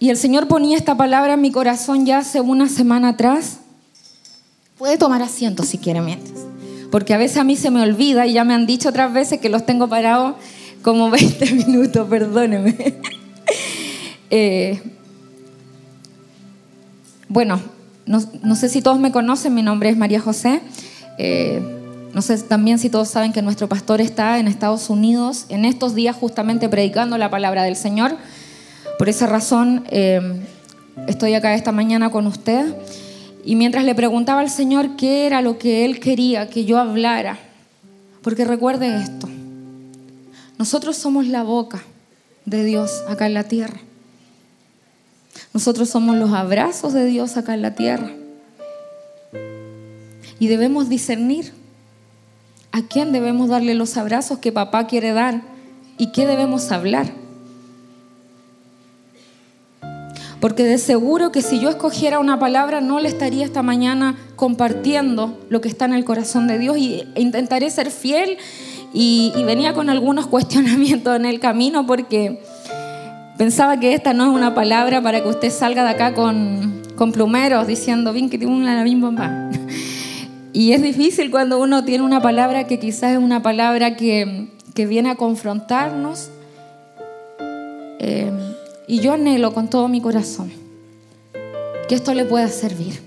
Y el Señor ponía esta palabra en mi corazón ya hace una semana atrás. Puede tomar asiento si quiere mientras. Porque a veces a mí se me olvida y ya me han dicho otras veces que los tengo parados como 20 minutos, perdóneme. Eh, bueno, no, sé si todos me conocen, mi nombre es María José. Eh, no sé también si todos saben que nuestro pastor está en Estados Unidos en estos días justamente predicando la palabra del Señor. Por esa razón eh, estoy acá esta mañana con usted. Y mientras le preguntaba al Señor qué era lo que Él quería que yo hablara, porque recuerde esto, nosotros somos la boca de Dios acá en la tierra. Nosotros somos los abrazos de Dios acá en la tierra. Y debemos discernir a quién debemos darle los abrazos que papá quiere dar y qué debemos hablar. Porque de seguro que si yo escogiera una palabra no le estaría esta mañana compartiendo lo que está en el corazón de Dios y intentaré ser fiel y, venía con algunos cuestionamientos en el camino porque pensaba que esta no es una palabra para que usted salga de acá con, con plumeros diciendo, bien que tiene una bomba. Y es difícil cuando uno tiene una palabra que quizás es una palabra que, que viene a confrontarnos. Eh, y yo anhelo con todo mi corazón que esto le pueda servir,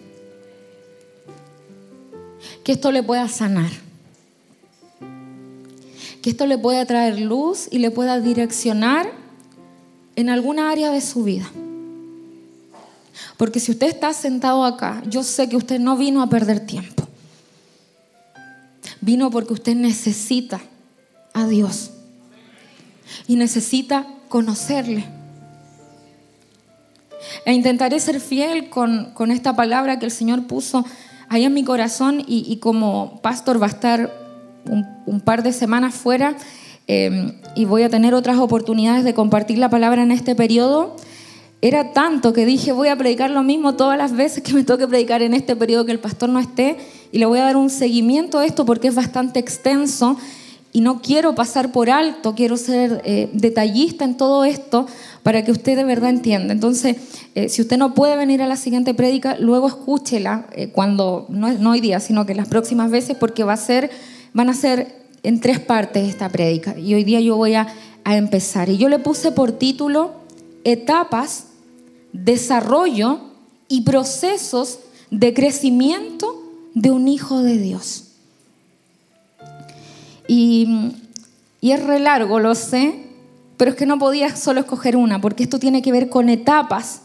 que esto le pueda sanar, que esto le pueda traer luz y le pueda direccionar en alguna área de su vida. Porque si usted está sentado acá, yo sé que usted no vino a perder tiempo. Vino porque usted necesita a Dios y necesita conocerle. E intentaré ser fiel con, esta palabra que el Señor puso ahí en mi corazón y, como pastor va a estar un, par de semanas fuera em, y voy a tener otras oportunidades de compartir la palabra en este periodo. Era tanto que dije, voy a predicar lo mismo todas las veces que me toque predicar en este periodo que el pastor no esté y le voy a dar un seguimiento a esto porque es bastante extenso y no quiero pasar por alto, quiero ser eh, detallista en todo esto para que usted de verdad entienda. Entonces, eh, si usted no puede venir a la siguiente prédica, luego escúchela eh, cuando, no, no, hoy día, sino que las próximas veces, porque va a ser, van a ser en tres partes esta prédica. Y hoy día yo voy a, a empezar. Y yo le puse por título Etapas, Desarrollo y Procesos de Crecimiento de un Hijo de Dios. Y, es re largo, lo sé, pero es que no podía solo escoger una, porque esto tiene que ver con etapas,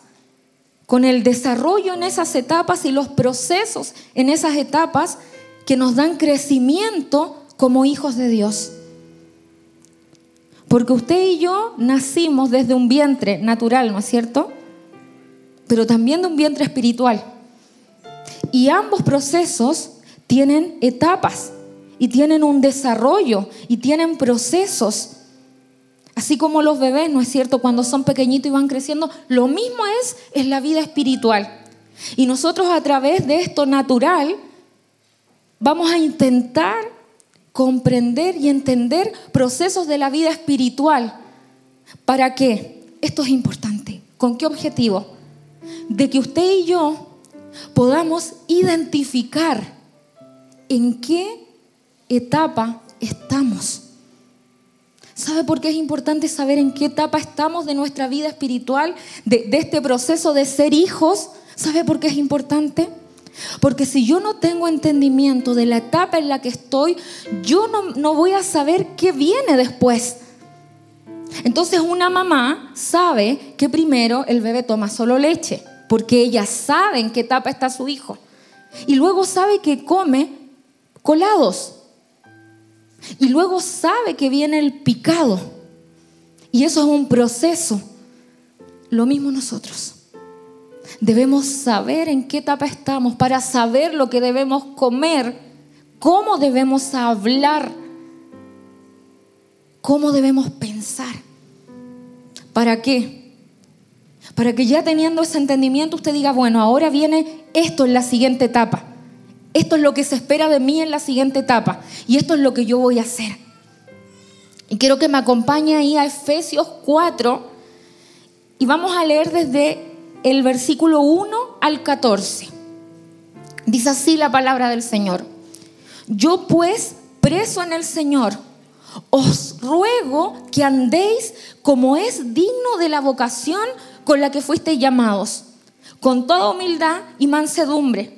con el desarrollo en esas etapas y los procesos en esas etapas que nos dan crecimiento como hijos de Dios. Porque usted y yo nacimos desde un vientre natural, ¿no es cierto? Pero también de un vientre espiritual. Y ambos procesos tienen etapas y tienen un desarrollo y tienen procesos. Así como los bebés, ¿no es cierto? Cuando son pequeñitos y van creciendo, lo mismo es en la vida espiritual. Y nosotros a través de esto natural vamos a intentar comprender y entender procesos de la vida espiritual. ¿Para qué? Esto es importante. ¿Con qué objetivo? De que usted y yo podamos identificar en qué etapa estamos. ¿Sabe por qué es importante saber en qué etapa estamos de nuestra vida espiritual, de, este proceso de ser hijos? ¿Sabe por qué es importante? Porque si yo no tengo entendimiento de la etapa en la que estoy, yo no, no voy a saber qué viene después. Entonces una mamá sabe que primero el bebé toma solo leche, porque ella sabe en qué etapa está su hijo. Y luego sabe que come colados. Y luego sabe que viene el picado. Y eso es un proceso. Lo mismo nosotros. Debemos saber en qué etapa estamos para saber lo que debemos comer, cómo debemos hablar, cómo debemos pensar. ¿Para qué? Para que ya teniendo ese entendimiento usted diga, bueno, ahora viene esto en la siguiente etapa. Esto es lo que se espera de mí en la siguiente etapa y esto es lo que yo voy a hacer. Y quiero que me acompañe ahí a Efesios 4 Y vamos a leer desde el versículo 1 al 14. Dice así la palabra del Señor. Yo pues, preso en el Señor, os ruego que andéis como es digno de la vocación con la que fuisteis llamados, con toda humildad y mansedumbre,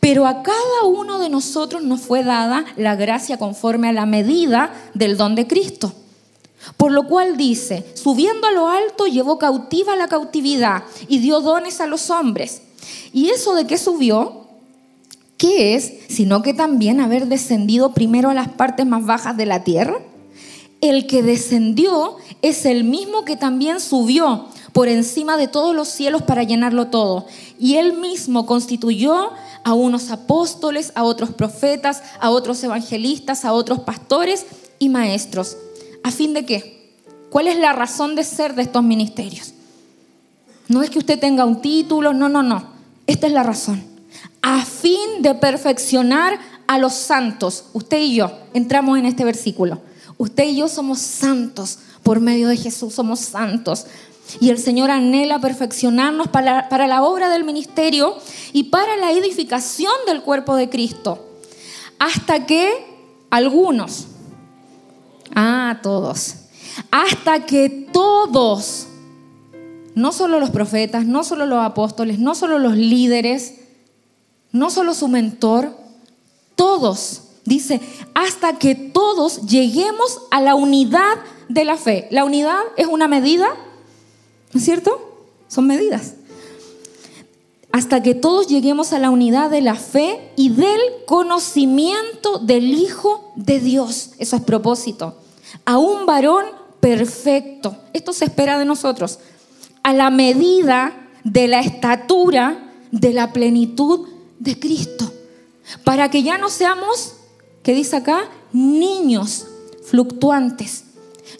Pero a cada uno de nosotros nos fue dada la gracia conforme a la medida del don de Cristo. Por lo cual dice, subiendo a lo alto llevó cautiva la cautividad y dio dones a los hombres. ¿Y eso de qué subió? ¿Qué es? Sino que también haber descendido primero a las partes más bajas de la tierra. El que descendió es el mismo que también subió por encima de todos los cielos para llenarlo todo. Y él mismo constituyó a unos apóstoles, a otros profetas, a otros evangelistas, a otros pastores y maestros. ¿A fin de qué? ¿Cuál es la razón de ser de estos ministerios? No es que usted tenga un título, no, no, no. Esta es la razón. A fin de perfeccionar a los santos. Usted y yo entramos en este versículo. Usted y yo somos santos por medio de Jesús, somos santos. Y el Señor anhela perfeccionarnos para, para la obra del ministerio y para la edificación del cuerpo de Cristo. Hasta que algunos, ah, todos, hasta que todos, no solo los profetas, no solo los apóstoles, no solo los líderes, no solo su mentor, todos Dice, hasta que todos lleguemos a la unidad de la fe. La unidad es una medida, ¿no es cierto? Son medidas. Hasta que todos lleguemos a la unidad de la fe y del conocimiento del Hijo de Dios. Eso es propósito. A un varón perfecto. Esto se espera de nosotros. A la medida de la estatura de la plenitud de Cristo. Para que ya no seamos ¿Qué dice acá? Niños fluctuantes,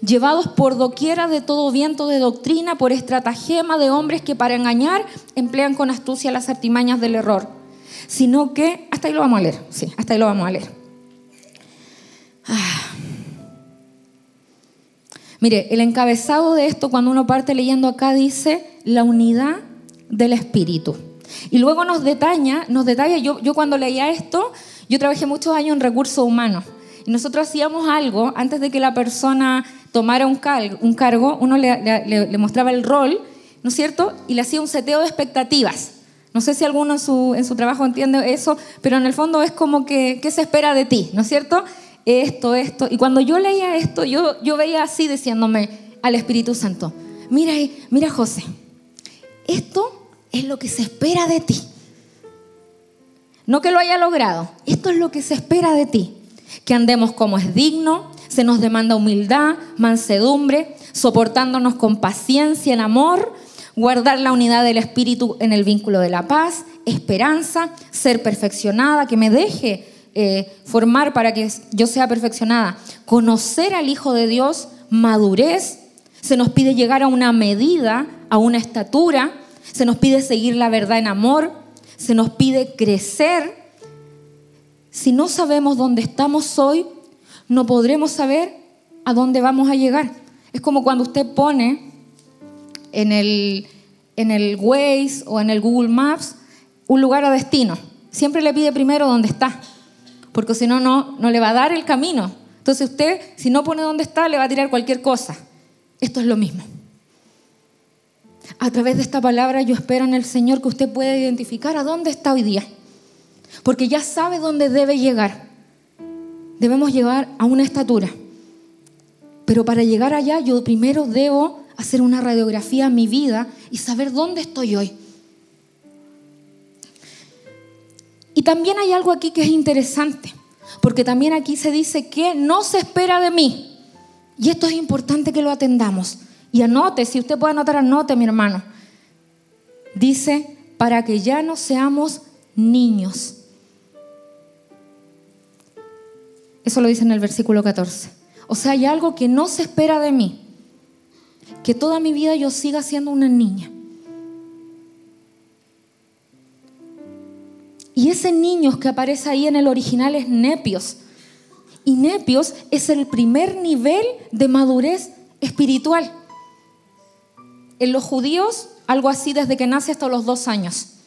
llevados por doquiera de todo viento de doctrina, por estratagema de hombres que para engañar emplean con astucia las artimañas del error. Sino que, hasta ahí lo vamos a leer, sí, hasta ahí lo vamos a leer. Ah. Mire, el encabezado de esto, cuando uno parte leyendo acá, dice la unidad del espíritu. Y luego nos detalla, nos detalla, yo, yo cuando leía esto, yo trabajé muchos años en recursos humanos nosotros hacíamos algo antes de que la persona tomara un, cargo, uno le, mostraba el rol, ¿no es cierto? Y le hacía un seteo de expectativas. No sé si alguno en su, trabajo entiende eso, pero en el fondo es como que, ¿qué se espera de ti? ¿No es cierto? Esto, esto. Y cuando yo leía esto, yo, yo veía así diciéndome al Espíritu Santo, mira, mira José, esto es lo que se espera de ti. No que lo haya logrado. Esto es lo que se espera de ti. Que andemos como es digno, se nos demanda humildad, mansedumbre, soportándonos con paciencia en amor, guardar la unidad del espíritu en el vínculo de la paz, esperanza, ser perfeccionada, que me deje eh, formar para que yo sea perfeccionada, conocer al Hijo de Dios, madurez, se nos pide llegar a una medida, a una estatura, se nos pide seguir la verdad en amor, se nos pide crecer. Si no sabemos dónde estamos hoy, no podremos saber a dónde vamos a llegar. Es como cuando usted pone en el, en el Waze o en el Google Maps un lugar a destino. Siempre le pide primero dónde está, porque si no, no le va a dar el camino. Entonces usted, si no pone dónde está, le va a tirar cualquier cosa. Esto es lo mismo. A través de esta palabra yo espero en el Señor que usted pueda identificar a dónde está hoy día. Porque ya sabe dónde debe llegar. Debemos llegar a una estatura. Pero para llegar allá yo primero debo hacer una radiografía a mi vida y saber dónde estoy hoy. Y también hay algo aquí que es interesante, porque también aquí se dice que no se espera de mí. Y esto es importante que lo atendamos. Y anote, si usted puede anotar, anote, mi hermano. Dice, para que ya no seamos niños. Eso lo dice en el versículo 14. O sea, hay algo que no se espera de mí. Que toda mi vida yo siga siendo una niña. Y ese niño que aparece ahí en el original es nepios. Y nepios es el primer nivel de madurez espiritual. En los judíos, algo así desde que nace hasta los dos años.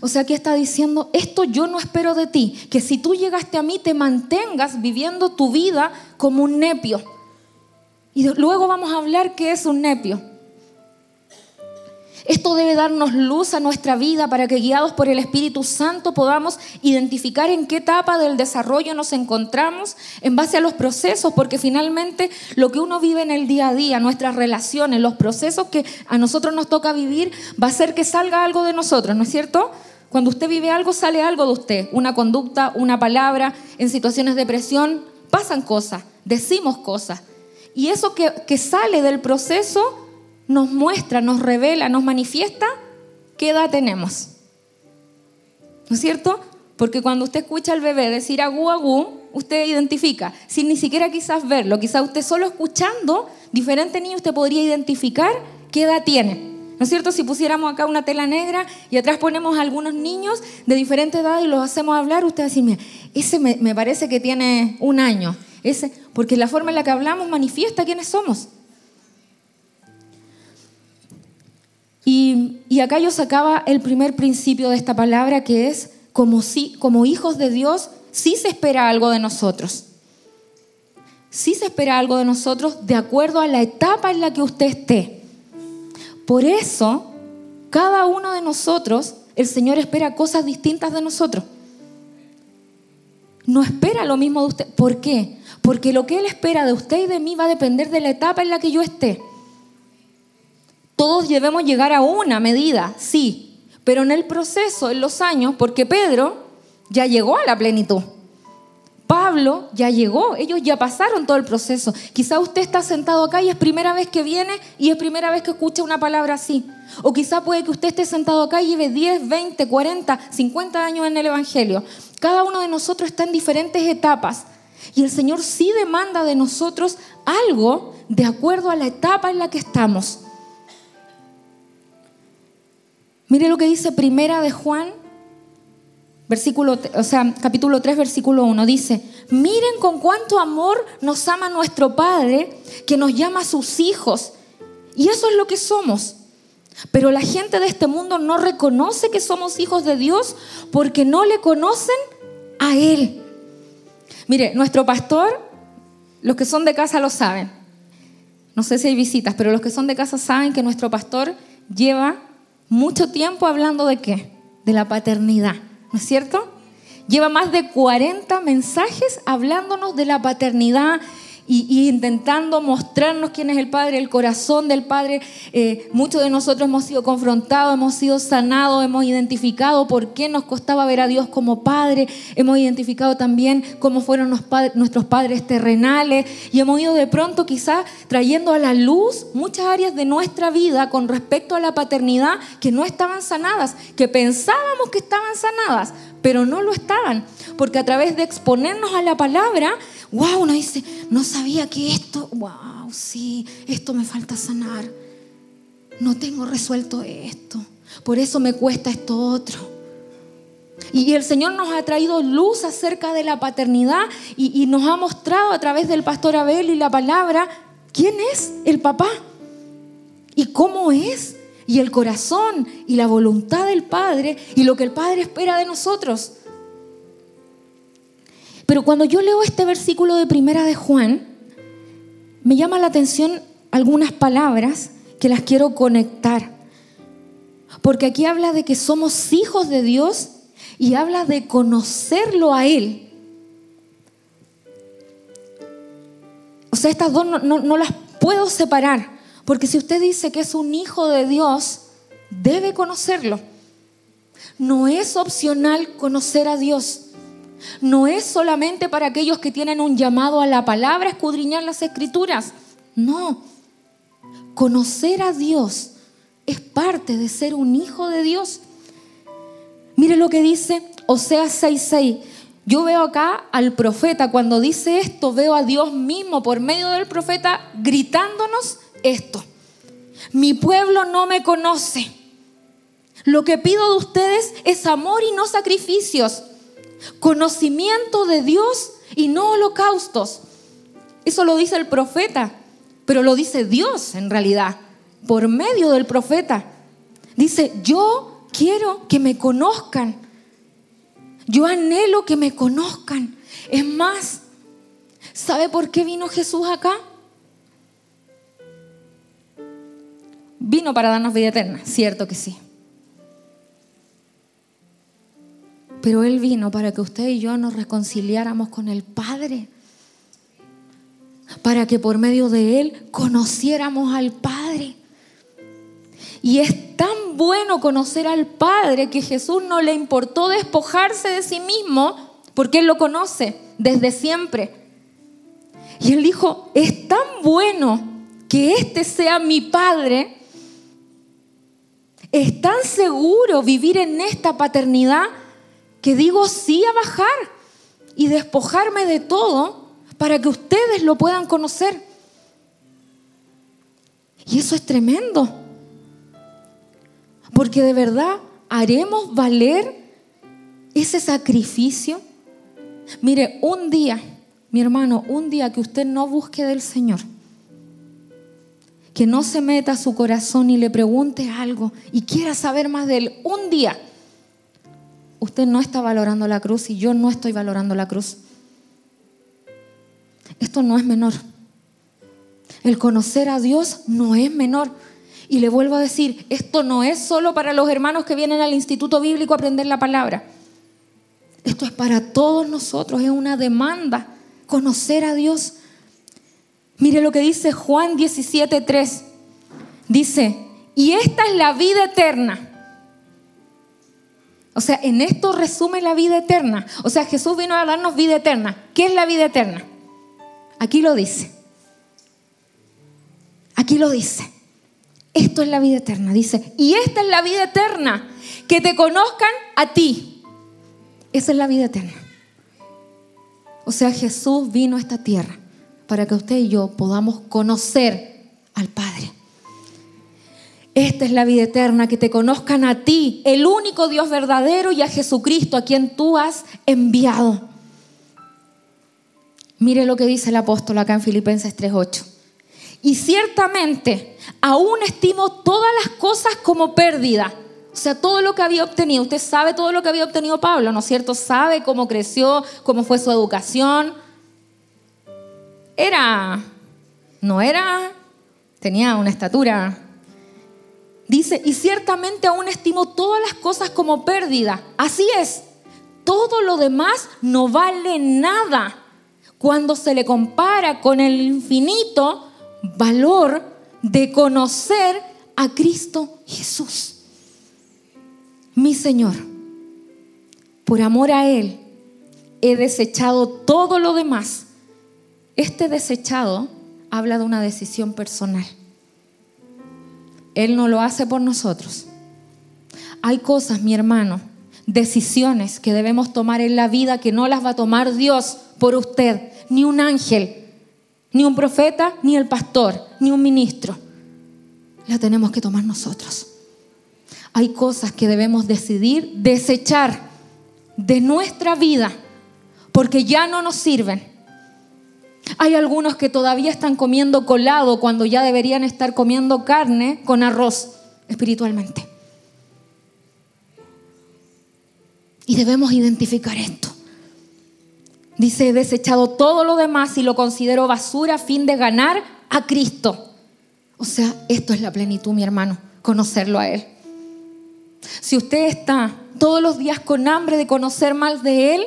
O sea, que está diciendo, esto yo no espero de ti, que si tú llegaste a mí te mantengas viviendo tu vida como un nepio. Y luego vamos a hablar qué es un nepio. Esto debe darnos luz a nuestra vida para que guiados por el Espíritu Santo podamos identificar en qué etapa del desarrollo nos encontramos en base a los procesos, porque finalmente lo que uno vive en el día a día, nuestras relaciones, los procesos que a nosotros nos toca vivir, va a hacer que salga algo de nosotros, ¿no es cierto? Cuando usted vive algo, sale algo de usted, una conducta, una palabra, en situaciones de presión, pasan cosas, decimos cosas. Y eso que, que sale del proceso nos muestra, nos revela, nos manifiesta qué edad tenemos. ¿No es cierto? Porque cuando usted escucha al bebé decir agú, agú, usted identifica, sin ni siquiera quizás verlo, quizás usted solo escuchando diferente niño, usted podría identificar qué edad tiene. ¿No es cierto? Si pusiéramos acá una tela negra y atrás ponemos a algunos niños de diferente edad y los hacemos hablar, usted va a decir, mira, ese me, me parece que tiene un año. Ese, porque la forma en la que hablamos manifiesta quiénes somos. Y, acá yo sacaba el primer principio de esta palabra que es, como, si, como hijos de Dios, sí se espera algo de nosotros. Sí se espera algo de nosotros de acuerdo a la etapa en la que usted esté. Por eso, cada uno de nosotros, el Señor espera cosas distintas de nosotros. No espera lo mismo de usted. ¿Por qué? Porque lo que Él espera de usted y de mí va a depender de la etapa en la que yo esté. Todos debemos llegar a una medida, sí, pero en el proceso, en los años, porque Pedro ya llegó a la plenitud. Pablo ya llegó, ellos ya pasaron todo el proceso. Quizá usted está sentado acá y es primera vez que viene y es primera vez que escucha una palabra así. O quizá puede que usted esté sentado acá y lleve 10, 20, 40, 50 años en el Evangelio. Cada uno de nosotros está en diferentes etapas. Y el Señor sí demanda de nosotros algo de acuerdo a la etapa en la que estamos. Mire lo que dice Primera de Juan, versículo, o sea, capítulo 3, versículo 1. Dice, miren con cuánto amor nos ama nuestro Padre, que nos llama a sus hijos. Y eso es lo que somos. Pero la gente de este mundo no reconoce que somos hijos de Dios porque no le conocen a Él. Mire, nuestro pastor, los que son de casa lo saben. No sé si hay visitas, pero los que son de casa saben que nuestro pastor lleva mucho tiempo hablando de qué? De la paternidad, ¿no es cierto? Lleva más de 40 mensajes hablándonos de la paternidad y, intentando mostrarnos quién es el Padre, el corazón del Padre. Eh, muchos de nosotros hemos sido confrontados, hemos sido sanados, hemos identificado por qué nos costaba ver a Dios como Padre, hemos identificado también cómo fueron nuestros padres terrenales y hemos ido de pronto quizás trayendo a la luz muchas áreas de nuestra vida con respecto a la paternidad que no estaban sanadas, que pensábamos que estaban sanadas, pero no lo estaban, porque a través de exponernos a la palabra, wow, uno dice, no sabía que esto, wow, sí, esto me falta sanar. No tengo resuelto esto. Por eso me cuesta esto otro. Y el Señor nos ha traído luz acerca de la paternidad y, nos ha mostrado a través del pastor Abel y la palabra quién es el papá y cómo es y el corazón y la voluntad del Padre y lo que el Padre espera de nosotros. Pero cuando yo leo este versículo de Primera de Juan, me llama la atención algunas palabras que las quiero conectar. Porque aquí habla de que somos hijos de Dios y habla de conocerlo a Él. O sea, estas dos no, no, las puedo separar. Porque si usted dice que es un hijo de Dios, debe conocerlo. No es opcional conocer a Dios no es solamente para aquellos que tienen un llamado a la palabra, escudriñar las escrituras. No. Conocer a Dios es parte de ser un hijo de Dios. Mire lo que dice Oseas 6:6. Yo veo acá al profeta, cuando dice esto, veo a Dios mismo por medio del profeta gritándonos esto. Mi pueblo no me conoce. Lo que pido de ustedes es amor y no sacrificios, conocimiento de Dios y no holocaustos. Eso lo dice el profeta, pero lo dice Dios en realidad, por medio del profeta. Dice, yo quiero que me conozcan. Yo anhelo que me conozcan. Es más, ¿sabe por qué vino Jesús acá? Vino para darnos vida eterna, cierto que sí. Pero Él vino para que usted y yo nos reconciliáramos con el Padre. Para que por medio de Él conociéramos al Padre. Y es tan bueno conocer al Padre que Jesús no le importó despojarse de sí mismo porque Él lo conoce desde siempre. Y Él dijo, es tan bueno que este sea mi Padre. Es tan seguro vivir en esta paternidad que digo sí a bajar y despojarme de todo para que ustedes lo puedan conocer. Y eso es tremendo. Porque de verdad haremos valer ese sacrificio. Mire, un día, mi hermano, un día que usted no busque del Señor, que no se meta a su corazón y le pregunte algo y quiera saber más de Él, un día usted no está valorando la cruz y yo no estoy valorando la cruz. Esto no es menor. El conocer a Dios no es menor. Y le vuelvo a decir, esto no es solo para los hermanos que vienen al Instituto Bíblico a aprender la palabra. Esto es para todos nosotros, es una demanda, conocer a Dios. Mire lo que dice Juan 17:3. Dice, y esta es la vida eterna o sea, en esto resume la vida eterna. O sea, Jesús vino a darnos vida eterna. ¿Qué es la vida eterna? Aquí lo dice. Aquí lo dice. Esto es la vida eterna. Dice, y esta es la vida eterna. Que te conozcan a ti. Esa es la vida eterna. O sea, Jesús vino a esta tierra para que usted y yo podamos conocer al Padre. Esta es la vida eterna, que te conozcan a ti, el único Dios verdadero, y a Jesucristo, a quien tú has enviado. Mire lo que dice el apóstol acá en Filipenses 3:8. Y ciertamente, aún estimo todas las cosas como pérdida. O sea, todo lo que había obtenido. Usted sabe todo lo que había obtenido Pablo, ¿no es cierto? Sabe cómo creció, cómo fue su educación. Era, no era, tenía una estatura Dice, y ciertamente aún estimo todas las cosas como pérdida. Así es, todo lo demás no vale nada cuando se le compara con el infinito valor de conocer a Cristo Jesús. Mi Señor, por amor a Él, he desechado todo lo demás. Este desechado habla de una decisión personal. Él no lo hace por nosotros. Hay cosas, mi hermano, decisiones que debemos tomar en la vida que no las va a tomar Dios por usted, ni un ángel, ni un profeta, ni el pastor, ni un ministro. La tenemos que tomar nosotros. Hay cosas que debemos decidir desechar de nuestra vida porque ya no nos sirven hay algunos que todavía están comiendo colado cuando ya deberían estar comiendo carne con arroz espiritualmente. Y debemos identificar esto. Dice, he desechado todo lo demás y lo considero basura a fin de ganar a Cristo. O sea, esto es la plenitud, mi hermano, conocerlo a Él. Si usted está todos los días con hambre de conocer más de Él,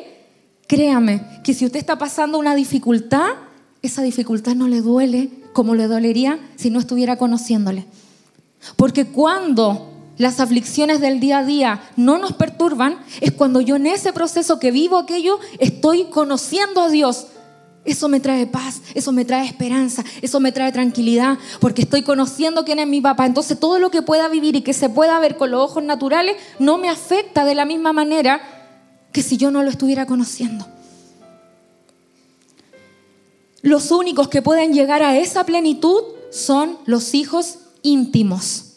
créame que si usted está pasando una dificultad, esa dificultad no le duele como le dolería si no estuviera conociéndole. Porque cuando las aflicciones del día a día no nos perturban, es cuando yo en ese proceso que vivo aquello estoy conociendo a Dios Eso me trae paz, eso me trae esperanza, eso me trae tranquilidad, porque estoy conociendo quién es mi papá. Entonces todo lo que pueda vivir y que se pueda ver con los ojos naturales no me afecta de la misma manera que si yo no lo estuviera conociendo. Los únicos que pueden llegar a esa plenitud son los hijos íntimos.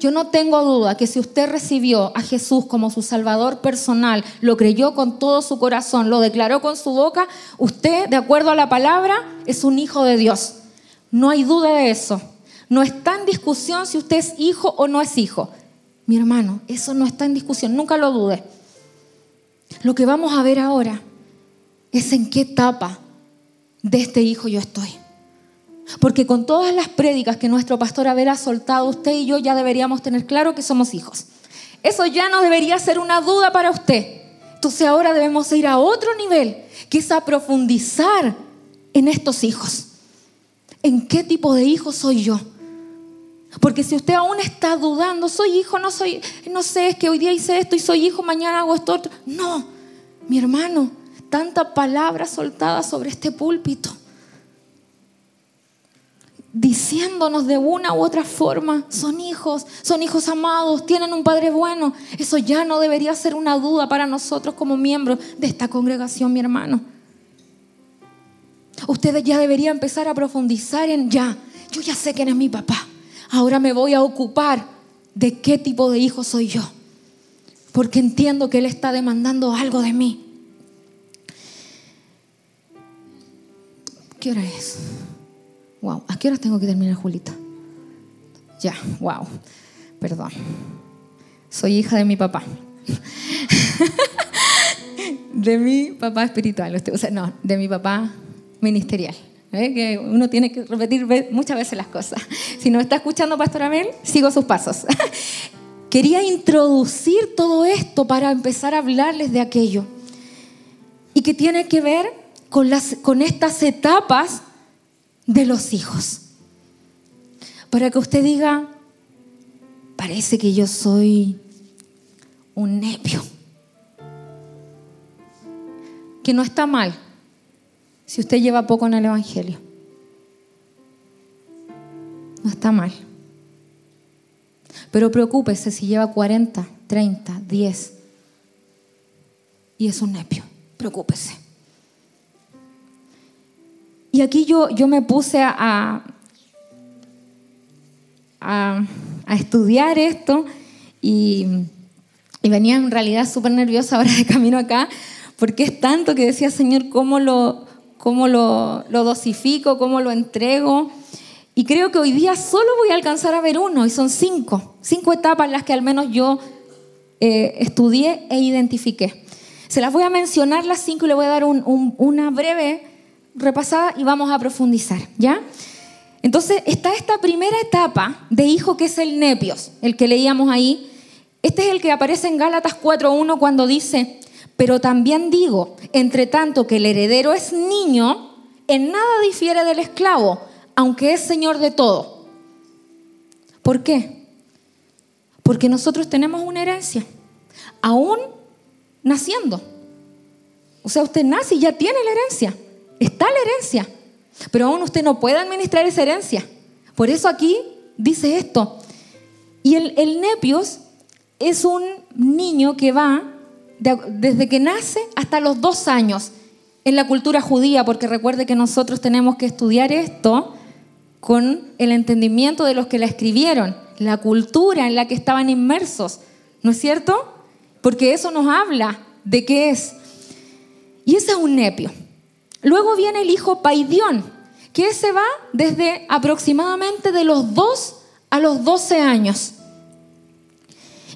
Yo no tengo duda que si usted recibió a Jesús como su Salvador personal, lo creyó con todo su corazón, lo declaró con su boca, usted, de acuerdo a la palabra, es un hijo de Dios. No hay duda de eso. No está en discusión si usted es hijo o no es hijo. Mi hermano, eso no está en discusión, nunca lo dude. Lo que vamos a ver ahora es en qué etapa de este hijo yo estoy. Porque con todas las prédicas que nuestro pastor habrá soltado, usted y yo ya deberíamos tener claro que somos hijos. Eso ya no debería ser una duda para usted. Entonces ahora debemos ir a otro nivel, que es profundizar en estos hijos. ¿En qué tipo de hijo soy yo? Porque si usted aún está dudando, soy hijo, no soy, no sé, es que hoy día hice esto y soy hijo, mañana hago esto otro. No, mi hermano, tanta palabra soltada sobre este púlpito diciéndonos de una u otra forma, son hijos, son hijos amados, tienen un Padre bueno. Eso ya no debería ser una duda para nosotros como miembros de esta congregación, mi hermano. Ustedes ya deberían empezar a profundizar en ya, yo ya sé quién es mi papá, ahora me voy a ocupar de qué tipo de hijo soy yo, porque entiendo que Él está demandando algo de mí. ¿Qué hora es? Wow, ¿a qué hora tengo que terminar, Julita? Ya, wow, perdón. Soy hija de mi papá. de mi papá espiritual, o sea, no, de mi papá ministerial. ¿Eh? Que uno tiene que repetir muchas veces las cosas. Si no está escuchando Pastor Abel, sigo sus pasos. Quería introducir todo esto para empezar a hablarles de aquello. Y que tiene que ver con, las, con estas etapas de los hijos. Para que usted diga, parece que yo soy un nepio. Que no está mal si usted lleva poco en el Evangelio. No está mal. Pero preocúpese si lleva 40, 30, 10 y es un nepio. Preocúpese. Y aquí yo, yo me puse a, a, estudiar esto y, venía en realidad súper nerviosa ahora de camino acá, porque es tanto que decía, Señor, ¿cómo lo, cómo lo, dosifico, cómo lo entrego? Y creo que hoy día solo voy a alcanzar a ver uno, y son cinco, cinco etapas las que al menos yo eh, estudié e identifiqué. Se las voy a mencionar las cinco y le voy a dar una breve repasada y vamos a profundizar, ¿ya? Entonces está esta primera etapa de hijo que es el nepios, el que leíamos ahí. Este es el que aparece en Gálatas 4.1 cuando dice, pero también digo, entre tanto que el heredero es niño, en nada difiere del esclavo, aunque es señor de todo. ¿Por qué? Porque nosotros tenemos una herencia, aún naciendo. O sea, usted nace y ya tiene la herencia. Está la herencia, pero aún usted no puede administrar esa herencia. Por eso aquí dice esto. Y el, nepios es un niño que va desde que nace hasta los dos años en la cultura judía, porque recuerde que nosotros tenemos que estudiar esto con el entendimiento de los que la escribieron, la cultura en la que estaban inmersos, ¿no es cierto? Porque eso nos habla de qué es. Y ese es un nepio. Luego viene el hijo Paidión, que se va desde aproximadamente de los 2 a los 12 años.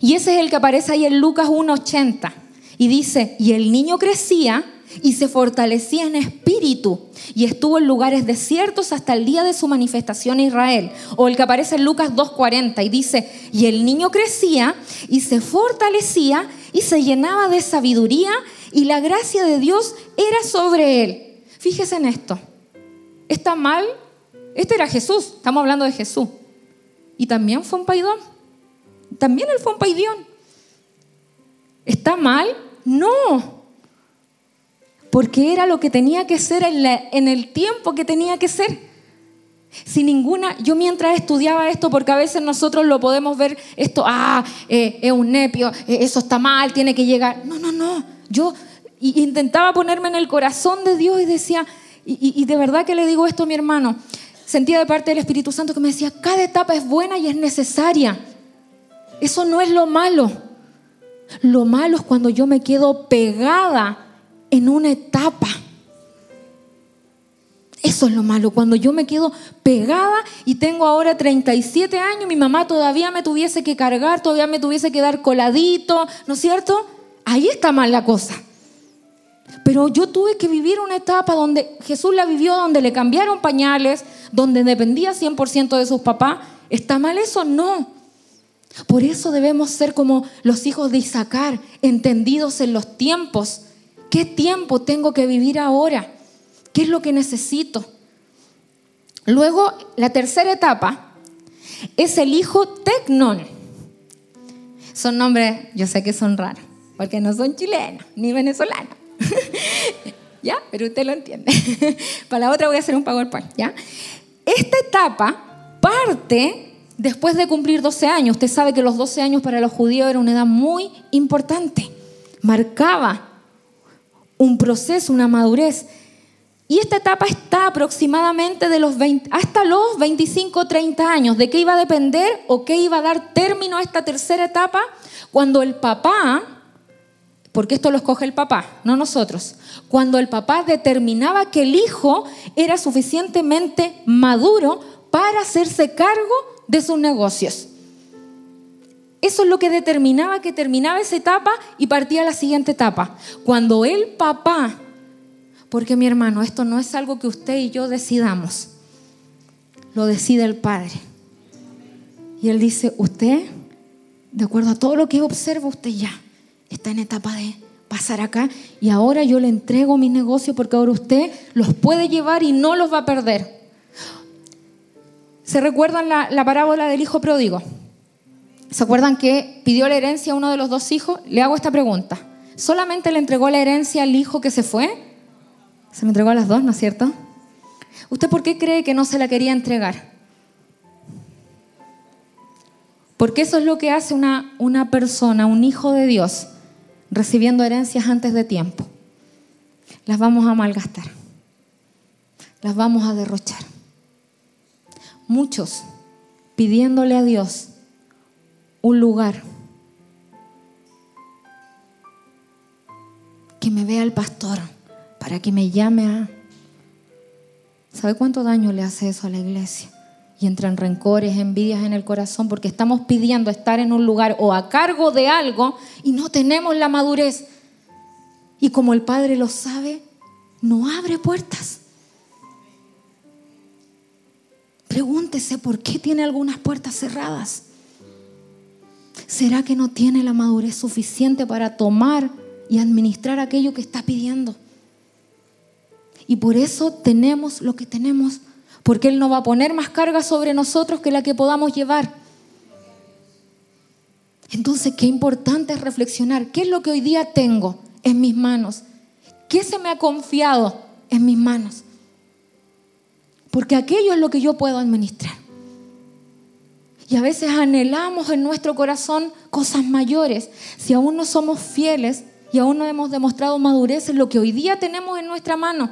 Y ese es el que aparece ahí en Lucas 1.80. Y dice, y el niño crecía y se fortalecía en espíritu y estuvo en lugares desiertos hasta el día de su manifestación en Israel. O el que aparece en Lucas 2.40 y dice, y el niño crecía y se fortalecía y se llenaba de sabiduría y la gracia de Dios era sobre él. Fíjese en esto. ¿Está mal? Este era Jesús, estamos hablando de Jesús. Y también fue un paidón. También él fue un paidón. ¿Está mal? No. porque era lo que tenía que ser en, el tiempo que tenía que ser. Sin ninguna, yo mientras estudiaba esto, porque a veces nosotros lo podemos ver, esto, ah, eh, es un nepio, eh, eso está mal, tiene que llegar. No, no, no. Yo intentaba ponerme en el corazón de Dios y decía, y, de verdad que le digo esto a mi hermano, sentía de parte del Espíritu Santo que me decía, cada etapa es buena y es necesaria. Eso no es lo malo. Lo malo es cuando yo me quedo pegada en una etapa. Eso es lo malo, cuando yo me quedo pegada y tengo ahora 37 años, mi mamá todavía me tuviese que cargar, todavía me tuviese que dar coladito, ¿no es cierto? Ahí está mal la cosa. Pero yo tuve que vivir una etapa donde Jesús la vivió, donde le cambiaron pañales, donde dependía 100% de sus papás. ¿Está mal eso? No. Por eso debemos ser como los hijos de Isaacar, entendidos en los tiempos. ¿Qué tiempo tengo que vivir ahora? ¿Qué es lo que necesito? Luego, la tercera etapa es el hijo Tecnon. Son nombres, yo sé que son raros, porque no son chilenos ni venezolanos. ¿Ya? Pero usted lo entiende. Para la otra voy a hacer un PowerPoint, ¿ya? Esta etapa parte después de cumplir 12 años. Usted sabe que los 12 años para los judíos era una edad muy importante. Marcaba un proceso, una madurez. Y esta etapa está aproximadamente de los 20, hasta los 25, 30 años. ¿De qué iba a depender o qué iba a dar término a esta tercera etapa? Cuando el papá porque esto lo escoge el papá, no nosotros. Cuando el papá determinaba que el hijo era suficientemente maduro para hacerse cargo de sus negocios. Eso es lo que determinaba que terminaba esa etapa y partía a la siguiente etapa. Cuando el papá, porque mi hermano, esto no es algo que usted y yo decidamos, lo decide el padre. Y él dice, usted, de acuerdo a todo lo que observa usted ya, está en etapa de pasar acá y ahora yo le entrego mi negocio porque ahora usted los puede llevar y no los va a perder. ¿Se recuerdan la, la parábola del hijo pródigo? ¿Se acuerdan que pidió la herencia a uno de los dos hijos? Le hago esta pregunta. ¿Solamente le entregó la herencia al hijo que se fue? Se me entregó a las dos, ¿no es cierto? ¿Usted por qué cree que no se la quería entregar? Porque eso es lo que hace una, una persona, un hijo de Dios recibiendo herencias antes de tiempo. Las vamos a malgastar. Las vamos a derrochar. Muchos pidiéndole a Dios un lugar. Que me vea el pastor para que me llame a... ¿Sabe cuánto daño le hace eso a la iglesia? y entran rencores, envidias en el corazón porque estamos pidiendo estar en un lugar o a cargo de algo y no tenemos la madurez. Y como el Padre lo sabe, no abre puertas. Pregúntese por qué tiene algunas puertas cerradas. ¿Será que no tiene la madurez suficiente para tomar y administrar aquello que está pidiendo? Y por eso tenemos lo que tenemos porque Él no va a poner más carga sobre nosotros que la que podamos llevar. Entonces, qué importante es reflexionar, ¿qué es lo que hoy día tengo en mis manos? ¿Qué se me ha confiado en mis manos? Porque aquello es lo que yo puedo administrar. Y a veces anhelamos en nuestro corazón cosas mayores. Si aún no somos fieles y aún no hemos demostrado madurez en lo que hoy día tenemos en nuestra mano,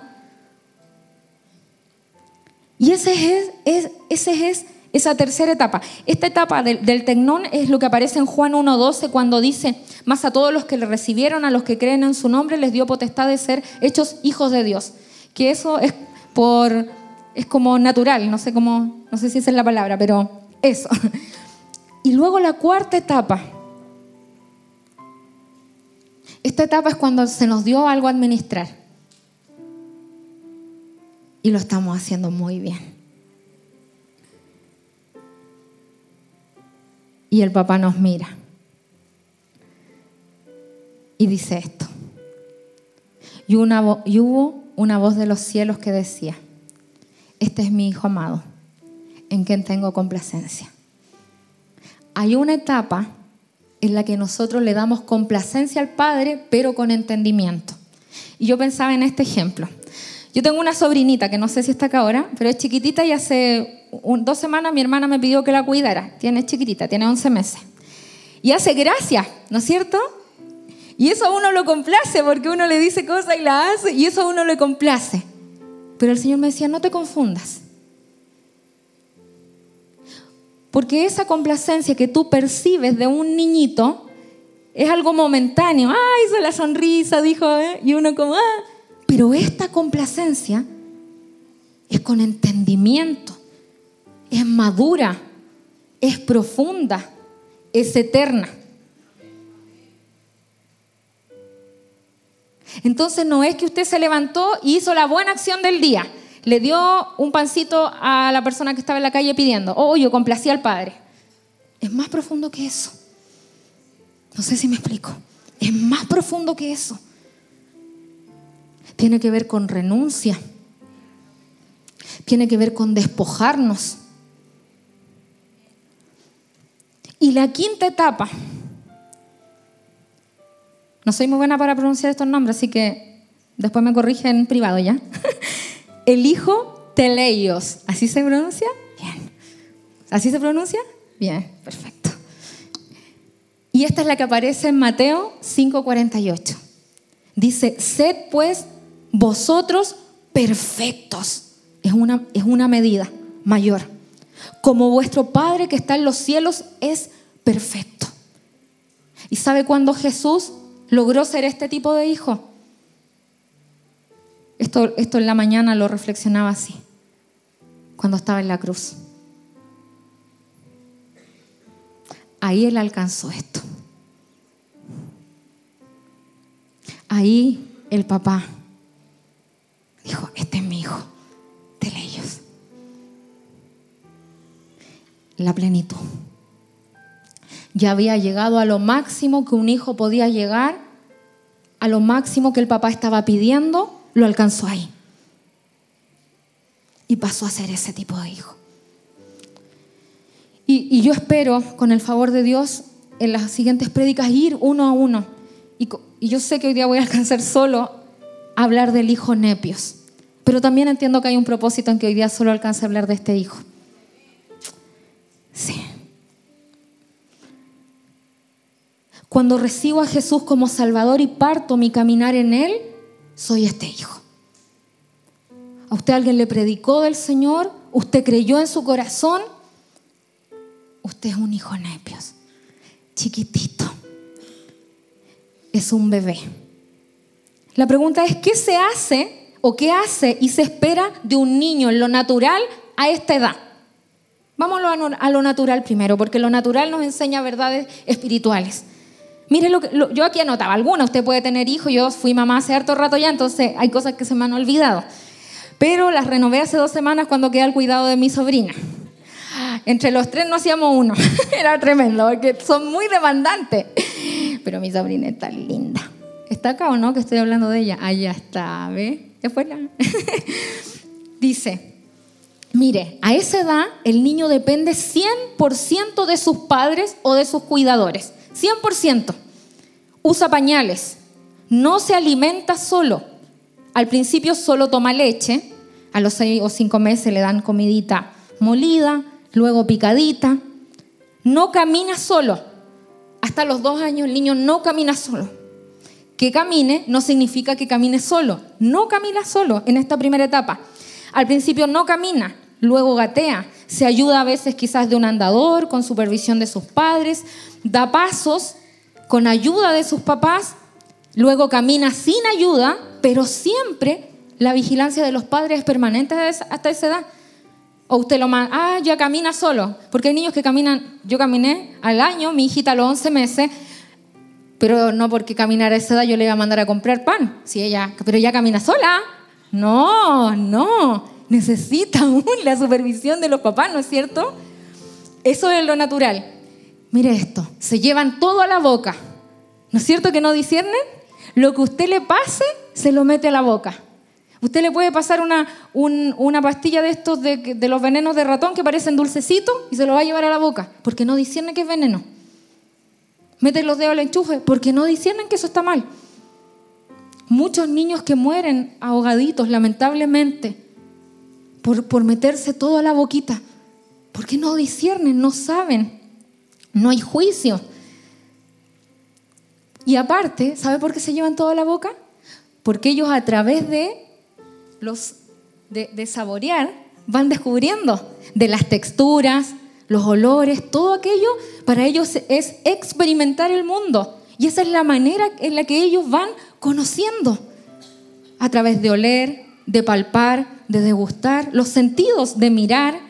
y ese es, esa tercera etapa. Esta etapa del tecnón es lo que aparece en Juan 1.12 cuando dice, más a todos los que le recibieron, a los que creen en su nombre, les dio potestad de ser hechos hijos de Dios. Que eso es por es como natural, no sé cómo, no sé si es la palabra, pero eso. Y luego la cuarta etapa. Esta etapa es cuando se nos dio algo a administrar y lo estamos haciendo muy bien. Y el papá nos mira y dice esto. Y hubo una voz de los cielos que decía, este es mi hijo amado, en quien tengo complacencia. Hay una etapa en la que nosotros le damos complacencia al Padre, pero con entendimiento. Y yo pensaba en este ejemplo. Yo tengo una sobrinita que no sé si está acá ahora, pero es chiquitita y hace dos semanas mi hermana me pidió que la cuidara. Tiene chiquitita, tiene 11 meses. Y hace gracia, ¿no es cierto? Y eso a uno lo complace porque uno le dice cosas y la hace y eso a uno le complace. Pero el Señor me decía, no te confundas. Porque esa complacencia que tú percibes de un niñito es algo momentáneo. Ah, hizo la sonrisa, dijo, ¿eh? y uno como, ah. Pero esta complacencia es con entendimiento, es madura, es profunda, es eterna. Entonces no es que usted se levantó y hizo la buena acción del día le dio un pancito a la persona que estaba en la calle pidiendo. Oh, yo complací al Padre. Es más profundo que eso. No sé si me explico. Es más profundo que eso. Tiene que ver con renuncia. Tiene que ver con despojarnos. Y la quinta etapa. No soy muy buena para pronunciar estos nombres, así que después me corrigen en privado ya. el hijo Teleios. ¿Así se pronuncia? Bien. ¿Así se pronuncia? Bien, perfecto. Y esta es la que aparece en Mateo 5:48. Dice, sed pues vosotros perfectos. Es una, es una medida mayor. Como vuestro Padre que está en los cielos es perfecto. ¿Y sabe cuándo Jesús logró ser este tipo de hijo? Esto, esto en la mañana lo reflexionaba así, cuando estaba en la cruz. Ahí él alcanzó esto. Ahí el papá dijo, este es mi hijo, de ellos. La plenitud. Ya había llegado a lo máximo que un hijo podía llegar, a lo máximo que el papá estaba pidiendo lo alcanzó ahí. Y pasó a ser ese tipo de hijo. Y, yo espero, con el favor de Dios, en las siguientes prédicas ir uno a uno. Y, y yo sé que hoy día voy a alcanzar solo a hablar del hijo Nepios. Pero también entiendo que hay un propósito en que hoy día solo alcance a hablar de este hijo. Sí. Cuando recibo a Jesús como Salvador y parto mi caminar en Él, soy este hijo. A usted alguien le predicó del Señor, usted creyó en su corazón, usted es un hijo nepios, chiquitito, es un bebé. La pregunta es, ¿qué se hace o qué hace y se espera de un niño en lo natural a esta edad? Vamos a lo natural primero, porque lo natural nos enseña verdades espirituales. Mire lo que yo aquí anotaba alguna, usted puede tener hijos, yo fui mamá hace harto rato ya, entonces hay cosas que se me han olvidado. Pero las renové hace dos semanas cuando quedé al cuidado de mi sobrina. Entre los tres no hacíamos uno, era tremendo, porque son muy demandantes. Pero mi sobrina está linda. ¿Está acá o no? Que estoy hablando de ella. Allá está, ¿ve? Después la... Dice, mire, a esa edad el niño depende 100% de sus padres o de sus cuidadores. 100%. Usa pañales. No se alimenta solo. Al principio solo toma leche. A los seis o cinco meses le dan comidita molida, luego picadita. No camina solo. Hasta los dos años el niño no camina solo. Que camine no significa que camine solo. No camina solo en esta primera etapa. Al principio no camina, luego gatea, se ayuda a veces quizás de un andador con supervisión de sus padres, da pasos con ayuda de sus papás, luego camina sin ayuda, pero siempre la vigilancia de los padres es permanente hasta esa edad. O usted lo manda, ah, ya camina solo, porque hay niños que caminan, yo caminé al año, mi hijita a los 11 meses, pero no porque caminara a esa edad yo le iba a mandar a comprar pan, si ella, pero ya camina sola. No, no, necesita aún la supervisión de los papás, ¿no es cierto? Eso es lo natural. Mire esto, se llevan todo a la boca. ¿No es cierto que no disciernen? Lo que usted le pase, se lo mete a la boca. Usted le puede pasar una, una pastilla de estos de, los venenos de ratón que parecen dulcecitos y se lo va a llevar a la boca, porque no discierne que es veneno. Mete los dedos al enchufe, porque no disciernen que eso está mal. Muchos niños que mueren ahogaditos, lamentablemente, por, por meterse todo a la boquita. Porque no disciernen, no saben. No hay juicio. Y aparte, ¿sabe por qué se llevan todo a la boca? Porque ellos a través de los de, de saborear van descubriendo de las texturas, los olores, todo aquello para ellos es experimentar el mundo. Y esa es la manera en la que ellos van conociendo, a través de oler, de palpar, de degustar, los sentidos de mirar,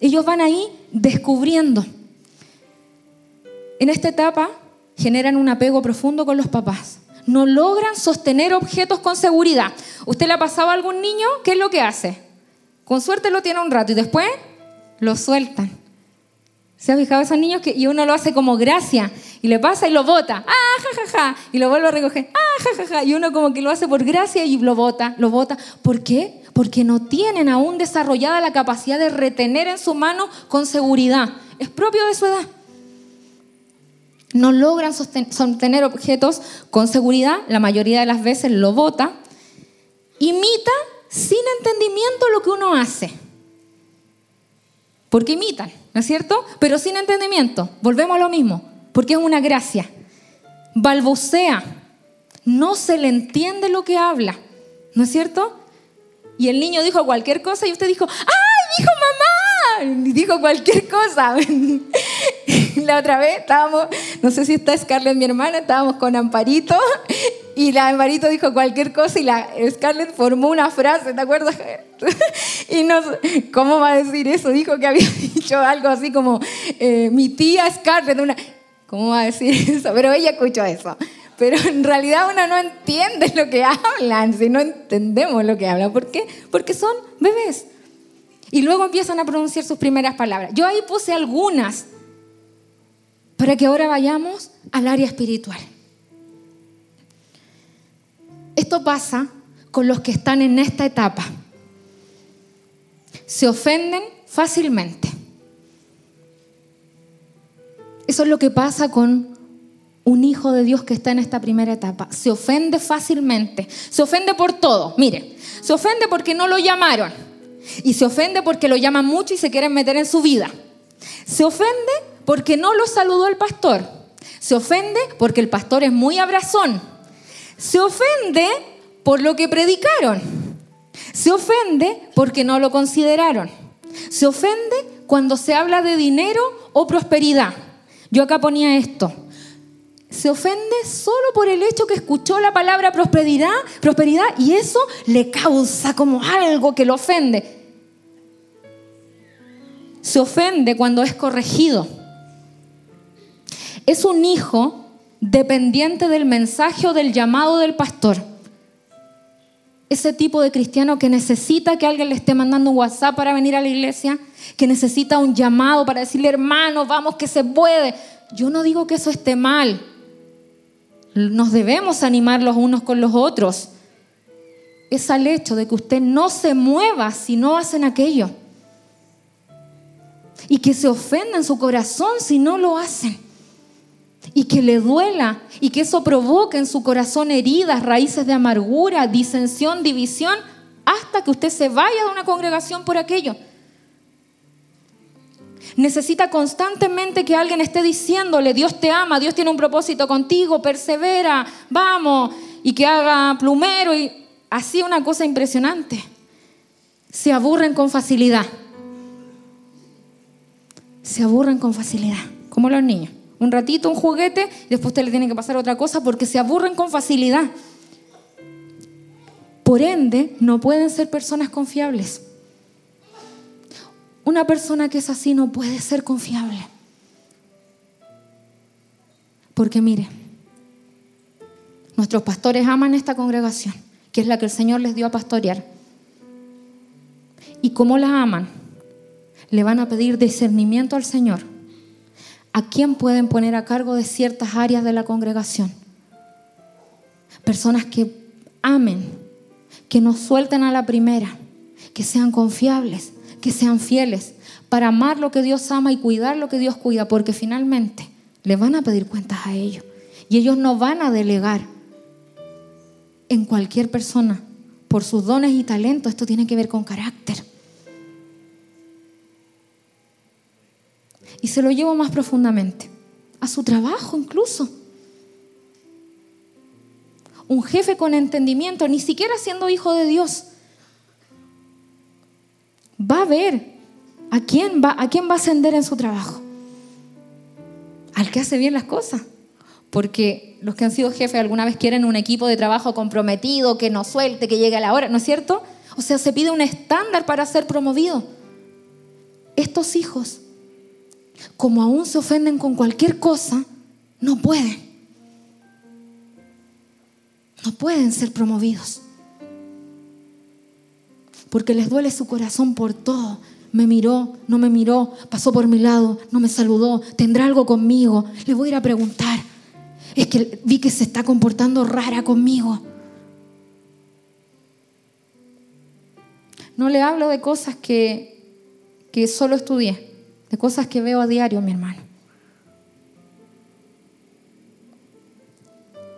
ellos van ahí descubriendo. En esta etapa generan un apego profundo con los papás. No logran sostener objetos con seguridad. ¿Usted le ha pasado a algún niño? ¿Qué es lo que hace? Con suerte lo tiene un rato y después lo sueltan. ¿Se ha fijado esos niños que y uno lo hace como gracia y le pasa y lo bota? ¡Ah, ja, ja, ja! Y lo vuelve a recoger. ¡Ah, ja, ja, ja! Y uno como que lo hace por gracia y lo bota, lo bota. ¿Por qué? Porque no tienen aún desarrollada la capacidad de retener en su mano con seguridad. Es propio de su edad. No logran sostener objetos con seguridad, la mayoría de las veces lo bota. Imita sin entendimiento lo que uno hace. Porque imitan. ¿no es cierto? Pero sin entendimiento. Volvemos a lo mismo, porque es una gracia. Balbucea, no se le entiende lo que habla, ¿no es cierto? Y el niño dijo cualquier cosa y usted dijo, ¡ay, dijo mamá! Y dijo cualquier cosa. la otra vez estábamos, no sé si está Scarlett, mi hermana, estábamos con Amparito y la Amparito dijo cualquier cosa y la Scarlett formó una frase, ¿te acuerdas? y no, ¿cómo va a decir eso? Dijo que había dicho algo así como, eh, mi tía Scarlett, una, ¿cómo va a decir eso? Pero ella escuchó eso. Pero en realidad uno no entiende lo que hablan, si no entendemos lo que hablan. ¿Por qué? Porque son bebés. Y luego empiezan a pronunciar sus primeras palabras. Yo ahí puse algunas para que ahora vayamos al área espiritual. Esto pasa con los que están en esta etapa. Se ofenden fácilmente. Eso es lo que pasa con un hijo de Dios que está en esta primera etapa. Se ofende fácilmente. Se ofende por todo. Mire, se ofende porque no lo llamaron. Y se ofende porque lo llaman mucho y se quieren meter en su vida. Se ofende porque no lo saludó el pastor. Se ofende porque el pastor es muy abrazón. Se ofende por lo que predicaron. Se ofende porque no lo consideraron. Se ofende cuando se habla de dinero o prosperidad. Yo acá ponía esto. Se ofende solo por el hecho que escuchó la palabra prosperidad, prosperidad y eso le causa como algo que lo ofende. Se ofende cuando es corregido es un hijo dependiente del mensaje o del llamado del pastor. Ese tipo de cristiano que necesita que alguien le esté mandando un WhatsApp para venir a la iglesia, que necesita un llamado para decirle, hermano, vamos que se puede. Yo no digo que eso esté mal. Nos debemos animar los unos con los otros. Es al hecho de que usted no se mueva si no hacen aquello. Y que se ofenda en su corazón si no lo hacen y que le duela y que eso provoque en su corazón heridas, raíces de amargura, disensión, división, hasta que usted se vaya de una congregación por aquello. Necesita constantemente que alguien esté diciéndole, Dios te ama, Dios tiene un propósito contigo, persevera, vamos, y que haga plumero y así una cosa impresionante. Se aburren con facilidad. Se aburren con facilidad, como los niños un ratito, un juguete, y después usted le tiene que pasar otra cosa porque se aburren con facilidad. Por ende, no pueden ser personas confiables. Una persona que es así no puede ser confiable. Porque mire, nuestros pastores aman esta congregación, que es la que el Señor les dio a pastorear. Y como la aman, le van a pedir discernimiento al Señor ¿a quién pueden poner a cargo de ciertas áreas de la congregación? Personas que amen, que no suelten a la primera, que sean confiables, que sean fieles, para amar lo que Dios ama y cuidar lo que Dios cuida, porque finalmente le van a pedir cuentas a ellos y ellos no van a delegar. en cualquier persona por sus dones y talentos, esto tiene que ver con carácter. Y se lo llevo más profundamente, a su trabajo incluso. Un jefe con entendimiento, ni siquiera siendo hijo de Dios, va a ver a quién va, a quién va a ascender en su trabajo. Al que hace bien las cosas. Porque los que han sido jefes alguna vez quieren un equipo de trabajo comprometido, que no suelte, que llegue a la hora, ¿no es cierto? O sea, se pide un estándar para ser promovido. Estos hijos, como aún se ofenden con cualquier cosa, no pueden. No pueden ser promovidos porque les duele su corazón por todo. Me miró, no me miró, pasó por mi lado, no me saludó, tendrá algo conmigo. Le voy a ir a preguntar. Es que vi que se está comportando rara conmigo. No le hablo de cosas que, que solo estudié, de cosas que veo a diario, mi hermano.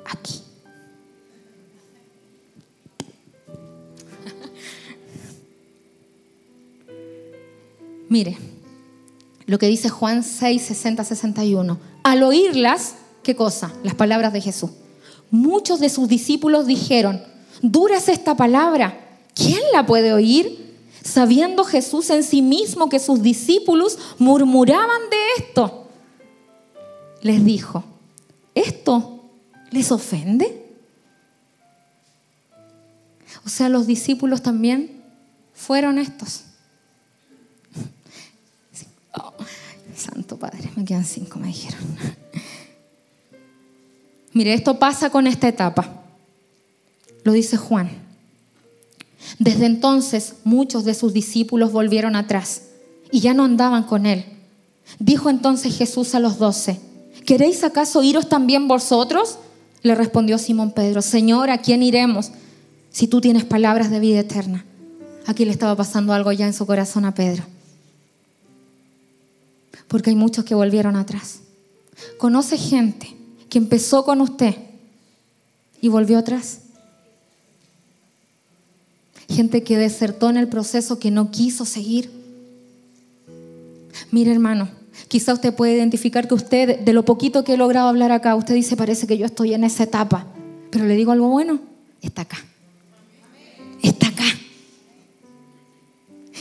Aquí. Mire, lo que dice Juan 6, 60, 61. Al oírlas, ¿qué cosa? Las palabras de Jesús. Muchos de sus discípulos dijeron, dura es esta palabra, ¿quién la puede oír? Sabiendo Jesús en sí mismo que sus discípulos murmuraban de esto, les dijo, ¿esto les ofende? O sea, los discípulos también fueron estos. Santo Padre, me quedan cinco, me dijeron. Mire, esto pasa con esta etapa. Lo dice Juan. Desde entonces muchos de sus discípulos volvieron atrás y ya no andaban con él. Dijo entonces Jesús a los doce, ¿queréis acaso iros también vosotros? Le respondió Simón Pedro, Señor, ¿a quién iremos si tú tienes palabras de vida eterna? Aquí le estaba pasando algo ya en su corazón a Pedro porque hay muchos que volvieron atrás. Conoce gente que empezó con usted y volvió atrás. Gente que desertó en el proceso, que no quiso seguir. Mire hermano, quizá usted puede identificar que usted, de lo poquito que he logrado hablar acá, usted dice, parece que yo estoy en esa etapa. Pero le digo algo bueno, está acá. Está acá.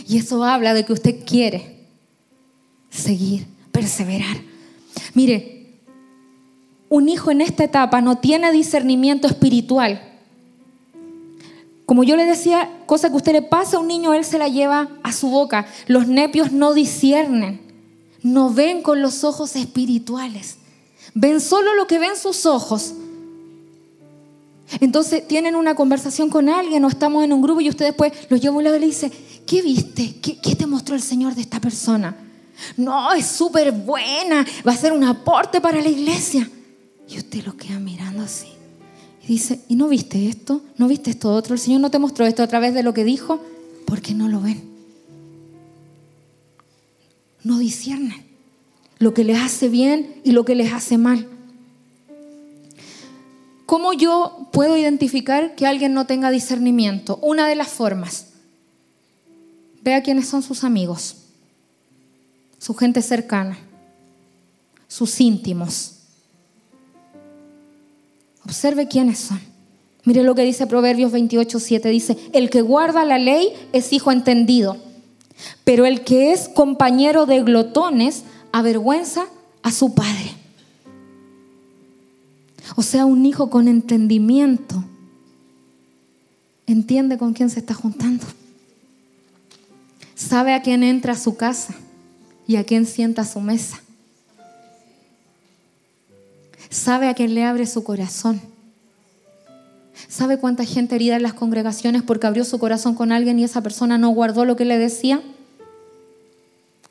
Y eso habla de que usted quiere seguir, perseverar. Mire, un hijo en esta etapa no tiene discernimiento espiritual. Como yo le decía, cosa que usted le pasa a un niño, él se la lleva a su boca. Los nepios no disciernen, no ven con los ojos espirituales. Ven solo lo que ven sus ojos. Entonces tienen una conversación con alguien o estamos en un grupo y usted después los lleva a un lado y le dice, ¿qué viste? ¿Qué, ¿Qué, te mostró el Señor de esta persona? No, es súper buena, va a ser un aporte para la iglesia. Y usted lo queda mirando así. Y dice, ¿y no viste esto? ¿No viste esto otro? El Señor no te mostró esto a través de lo que dijo, porque no lo ven. No disciernen lo que les hace bien y lo que les hace mal. ¿Cómo yo puedo identificar que alguien no tenga discernimiento? Una de las formas. Vea quiénes son sus amigos su gente cercana, sus íntimos. Observe quiénes son. Mire lo que dice Proverbios 28, 7. Dice, el que guarda la ley es hijo entendido, pero el que es compañero de glotones avergüenza a su padre. O sea, un hijo con entendimiento entiende con quién se está juntando. Sabe a quién entra a su casa y a quién sienta a su mesa. Sabe a quién le abre su corazón. ¿Sabe cuánta gente herida en las congregaciones porque abrió su corazón con alguien y esa persona no guardó lo que le decía?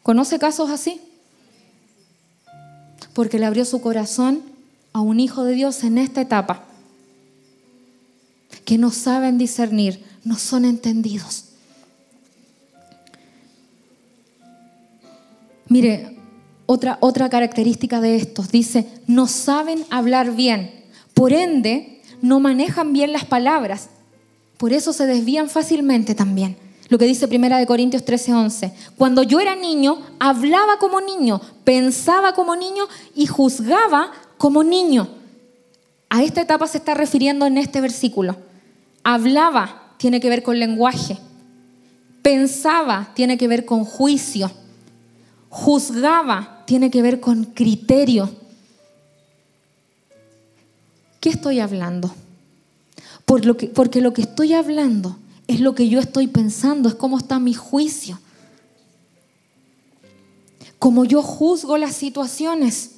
¿Conoce casos así? Porque le abrió su corazón a un hijo de Dios en esta etapa, que no saben discernir, no son entendidos. Mire, otra, otra característica de estos dice, no saben hablar bien, por ende, no manejan bien las palabras. Por eso se desvían fácilmente también. Lo que dice Primera de Corintios 13:11. Cuando yo era niño, hablaba como niño, pensaba como niño y juzgaba como niño. A esta etapa se está refiriendo en este versículo. Hablaba tiene que ver con lenguaje. Pensaba tiene que ver con juicio. Juzgaba tiene que ver con criterio. ¿Qué estoy hablando? Por lo que, porque lo que estoy hablando es lo que yo estoy pensando, es cómo está mi juicio. Cómo yo juzgo las situaciones.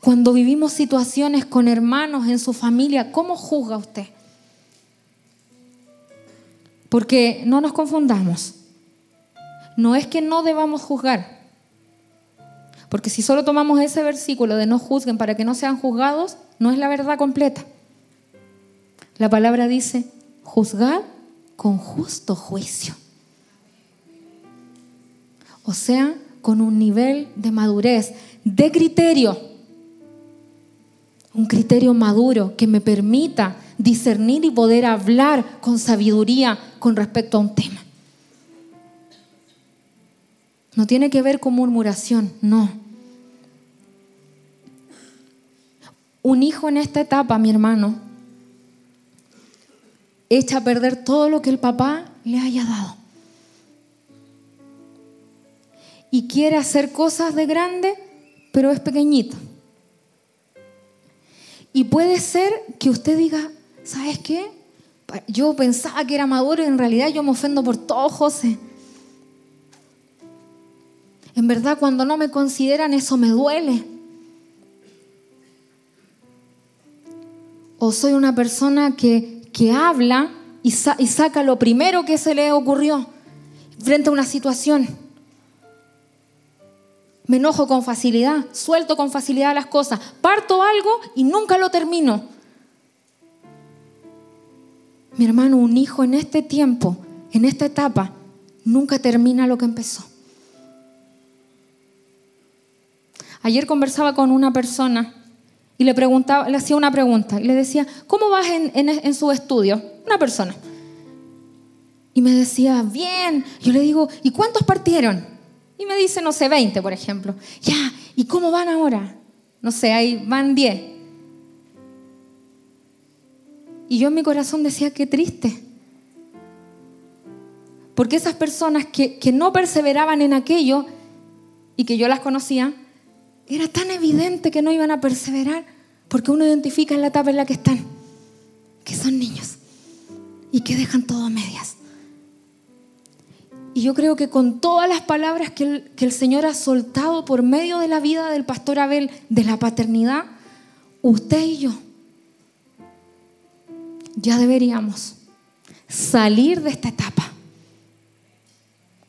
Cuando vivimos situaciones con hermanos en su familia, ¿cómo juzga usted? Porque no nos confundamos. No es que no debamos juzgar. Porque si solo tomamos ese versículo de no juzguen para que no sean juzgados, no es la verdad completa. La palabra dice, juzgar con justo juicio. O sea, con un nivel de madurez, de criterio. Un criterio maduro que me permita discernir y poder hablar con sabiduría con respecto a un tema. No tiene que ver con murmuración, no. Un hijo en esta etapa, mi hermano, echa a perder todo lo que el papá le haya dado. Y quiere hacer cosas de grande, pero es pequeñito. Y puede ser que usted diga, ¿sabes qué? Yo pensaba que era maduro y en realidad yo me ofendo por todo, José. En verdad, cuando no me consideran, eso me duele. O soy una persona que que habla y, saca lo primero que se le ocurrió frente a una situación. Me enojo con facilidad, suelto con facilidad las cosas, parto algo y nunca lo termino. Mi hermano, un hijo en este tiempo, en esta etapa, nunca termina lo que empezó. Ayer conversaba con una persona y le, preguntaba, le hacía una pregunta y le decía, ¿cómo vas en, su estudio? Una persona. Y me decía, bien. Yo le digo, ¿y cuántos partieron? Y me dice, no sé, 20, por ejemplo. Ya, ¿y cómo van ahora? No sé, ahí van 10. Y yo en mi corazón decía, qué triste. Porque esas personas que, que no perseveraban en aquello y que yo las conocía, era tan evidente que no iban a perseverar porque uno identifica en la etapa en la que están, que son niños y que dejan todo a medias. Y yo creo que con todas las palabras que el, que el Señor ha soltado por medio de la vida del pastor Abel, de la paternidad, usted y yo ya deberíamos salir de esta etapa.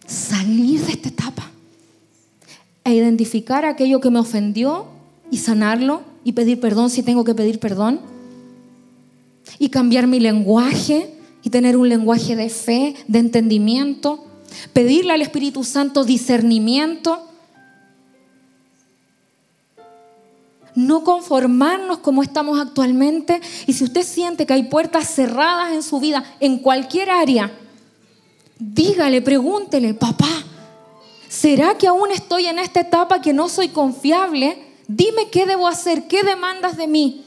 Salir de esta etapa e identificar aquello que me ofendió y sanarlo y pedir perdón si tengo que pedir perdón. Y cambiar mi lenguaje y tener un lenguaje de fe, de entendimiento. Pedirle al Espíritu Santo discernimiento. No conformarnos como estamos actualmente. Y si usted siente que hay puertas cerradas en su vida, en cualquier área, dígale, pregúntele, papá, ¿será que aún estoy en esta etapa que no soy confiable? Dime qué debo hacer, qué demandas de mí.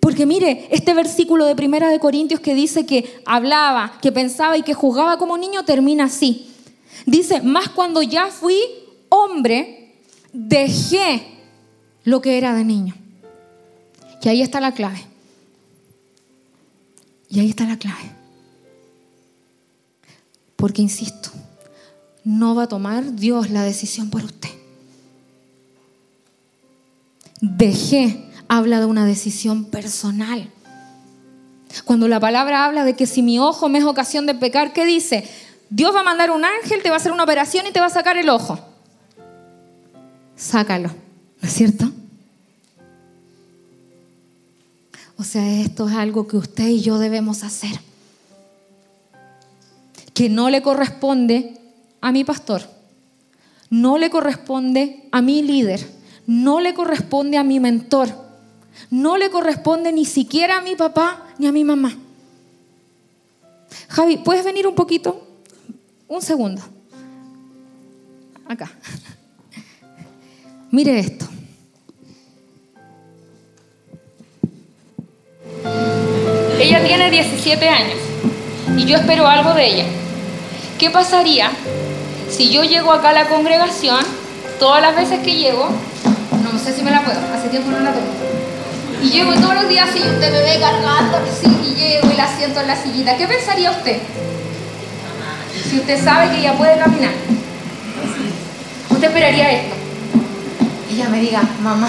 Porque mire, este versículo de Primera de Corintios que dice que hablaba, que pensaba y que juzgaba como niño termina así. Dice, más cuando ya fui hombre, dejé lo que era de niño. Y ahí está la clave. Y ahí está la clave. Porque, insisto, no va a tomar Dios la decisión por usted. Dejé habla de una decisión personal. Cuando la palabra habla de que si mi ojo me es ocasión de pecar, ¿qué dice? Dios va a mandar un ángel, te va a hacer una operación y te va a sacar el ojo. Sácalo, ¿no es cierto? O sea, esto es algo que usted y yo debemos hacer. Que no le corresponde a mi pastor, no le corresponde a mi líder, no le corresponde a mi mentor, no le corresponde ni siquiera a mi papá ni a mi mamá. Javi, ¿puedes venir un poquito? Un segundo. Acá. Mire esto. Ella tiene 17 años y yo espero algo de ella. ¿Qué pasaría si yo llego acá a la congregación, todas las veces que llego, no sé si me la puedo, hace tiempo no la tomo, y llego todos los días y usted me ve cargando así y llego y la siento en la sillita, ¿qué pensaría usted? Si usted sabe que ella puede caminar, usted esperaría esto. Ella me diga, mamá, mamá,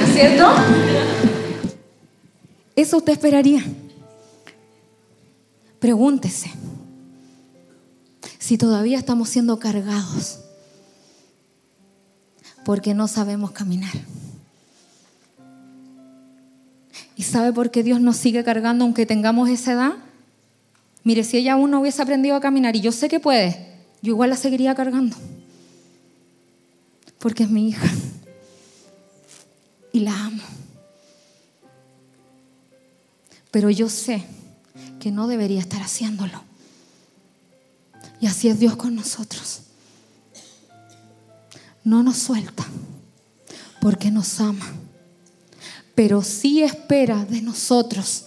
¿no es cierto? Eso usted esperaría. Pregúntese si todavía estamos siendo cargados porque no sabemos caminar. ¿Y sabe por qué Dios nos sigue cargando aunque tengamos esa edad? Mire, si ella aún no hubiese aprendido a caminar y yo sé que puede, yo igual la seguiría cargando. Porque es mi hija. Y la amo. Pero yo sé que no debería estar haciéndolo. Y así es Dios con nosotros. No nos suelta porque nos ama, pero sí espera de nosotros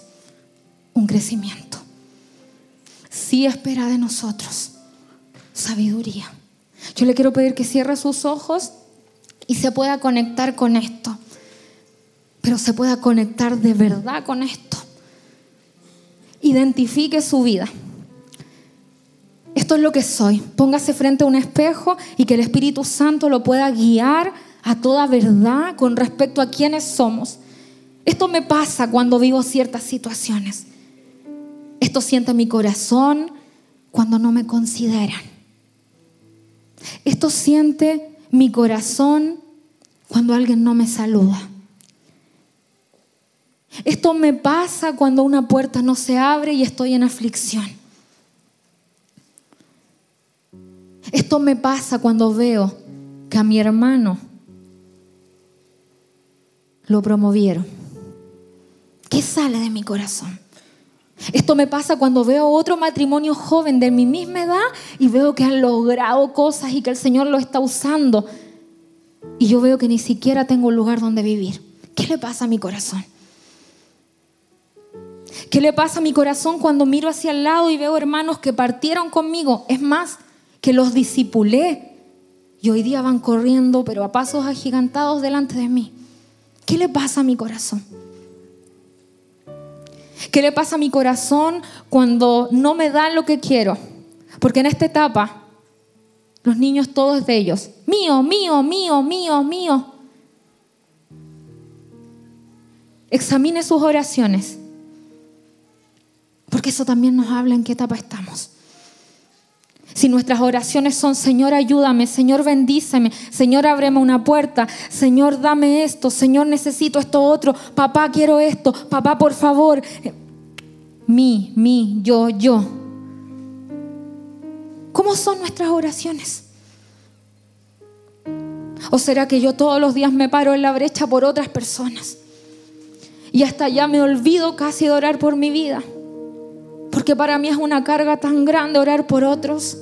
un crecimiento. Sí espera de nosotros sabiduría. Yo le quiero pedir que cierre sus ojos y se pueda conectar con esto, pero se pueda conectar de verdad con esto identifique su vida. Esto es lo que soy. Póngase frente a un espejo y que el Espíritu Santo lo pueda guiar a toda verdad con respecto a quiénes somos. Esto me pasa cuando vivo ciertas situaciones. Esto siente mi corazón cuando no me consideran. Esto siente mi corazón cuando alguien no me saluda. Esto me pasa cuando una puerta no se abre y estoy en aflicción. Esto me pasa cuando veo que a mi hermano lo promovieron. ¿Qué sale de mi corazón? Esto me pasa cuando veo otro matrimonio joven de mi misma edad y veo que han logrado cosas y que el Señor lo está usando. Y yo veo que ni siquiera tengo un lugar donde vivir. ¿Qué le pasa a mi corazón? ¿Qué le pasa a mi corazón cuando miro hacia el lado y veo hermanos que partieron conmigo? Es más, que los disipulé y hoy día van corriendo, pero a pasos agigantados delante de mí. ¿Qué le pasa a mi corazón? ¿Qué le pasa a mi corazón cuando no me dan lo que quiero? Porque en esta etapa, los niños todos de ellos, mío, mío, mío, mío, mío. Examine sus oraciones. Porque eso también nos habla en qué etapa estamos. Si nuestras oraciones son, Señor, ayúdame, Señor, bendíceme, Señor, ábreme una puerta, Señor, dame esto, Señor, necesito esto otro, papá, quiero esto, papá, por favor. Mi, mi, yo, yo. ¿Cómo son nuestras oraciones? ¿O será que yo todos los días me paro en la brecha por otras personas? Y hasta ya me olvido casi de orar por mi vida. Porque para mí es una carga tan grande orar por otros,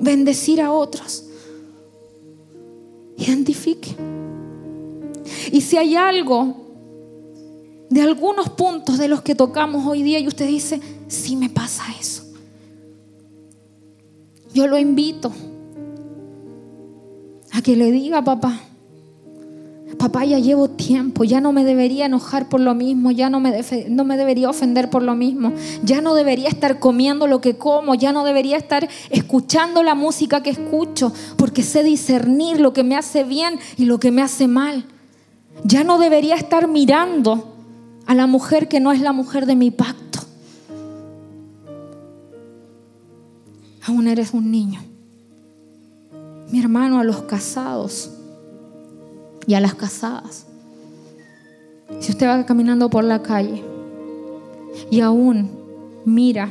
bendecir a otros. Identifique. Y si hay algo de algunos puntos de los que tocamos hoy día y usted dice, sí me pasa eso, yo lo invito a que le diga, papá, papá, ya llevo tiempo, ya no me debería enojar por lo mismo, ya no me, no me debería ofender por lo mismo, ya no debería estar comiendo lo que como, ya no debería estar escuchando la música que escucho, porque sé discernir lo que me hace bien y lo que me hace mal. Ya no debería estar mirando a la mujer que no es la mujer de mi pacto. Aún eres un niño. Mi hermano, a los casados y a las casadas. Si usted va caminando por la calle y aún mira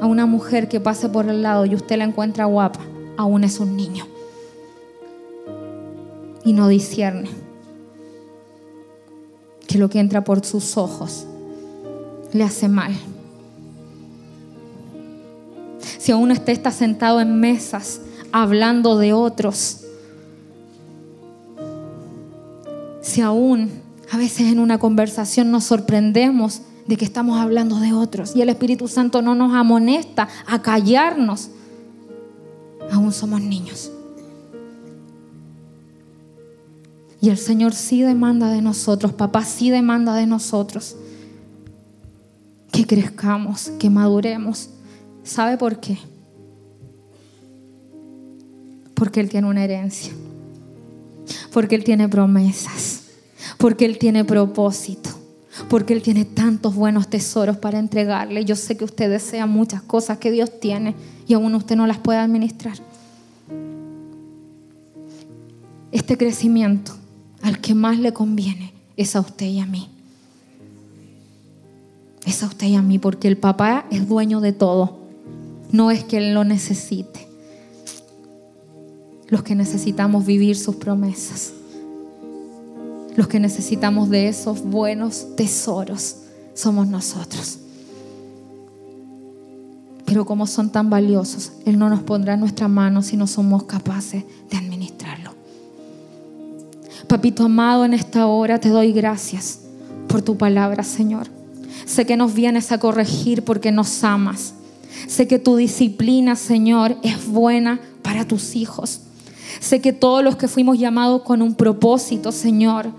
a una mujer que pase por el lado y usted la encuentra guapa, aún es un niño. y no discierne. Que lo que entra por sus ojos le hace mal. Si aún usted está sentado en mesas hablando de otros, si aún a veces en una conversación nos sorprendemos de que estamos hablando de otros y el Espíritu Santo no nos amonesta a callarnos, aún somos niños. Y el Señor sí demanda de nosotros, papá sí demanda de nosotros que crezcamos, que maduremos. ¿Sabe por qué? Porque Él tiene una herencia, porque Él tiene promesas, porque Él tiene propósito, porque Él tiene tantos buenos tesoros para entregarle. Yo sé que usted desea muchas cosas que Dios tiene y aún usted no las puede administrar. Este crecimiento al que más le conviene es a usted y a mí. Es a usted y a mí, porque el papá es dueño de todo. No es que él lo necesite. Los que necesitamos vivir sus promesas. Los que necesitamos de esos buenos tesoros somos nosotros. Pero como son tan valiosos, Él no nos pondrá en nuestra mano si no somos capaces de administrarlo. Papito amado, en esta hora te doy gracias por tu palabra, Señor. Sé que nos vienes a corregir porque nos amas. Sé que tu disciplina, Señor, es buena para tus hijos. Sé que todos los que fuimos llamados con un propósito, Señor,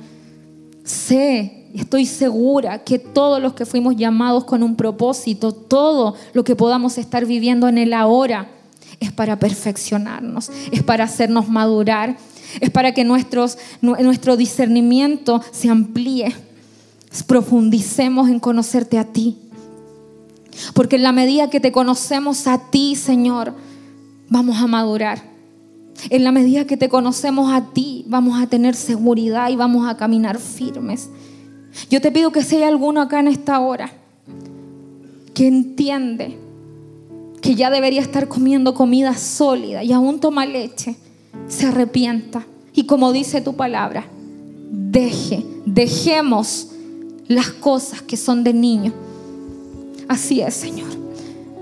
sé, estoy segura que todos los que fuimos llamados con un propósito, todo lo que podamos estar viviendo en el ahora, es para perfeccionarnos, es para hacernos madurar, es para que nuestro discernimiento se amplíe, profundicemos en conocerte a ti. Porque en la medida que te conocemos a ti, Señor, vamos a madurar. En la medida que te conocemos a ti, vamos a tener seguridad y vamos a caminar firmes. Yo te pido que si hay alguno acá en esta hora que entiende que ya debería estar comiendo comida sólida y aún toma leche, se arrepienta. Y como dice tu palabra, deje, dejemos las cosas que son de niño. Así es, Señor.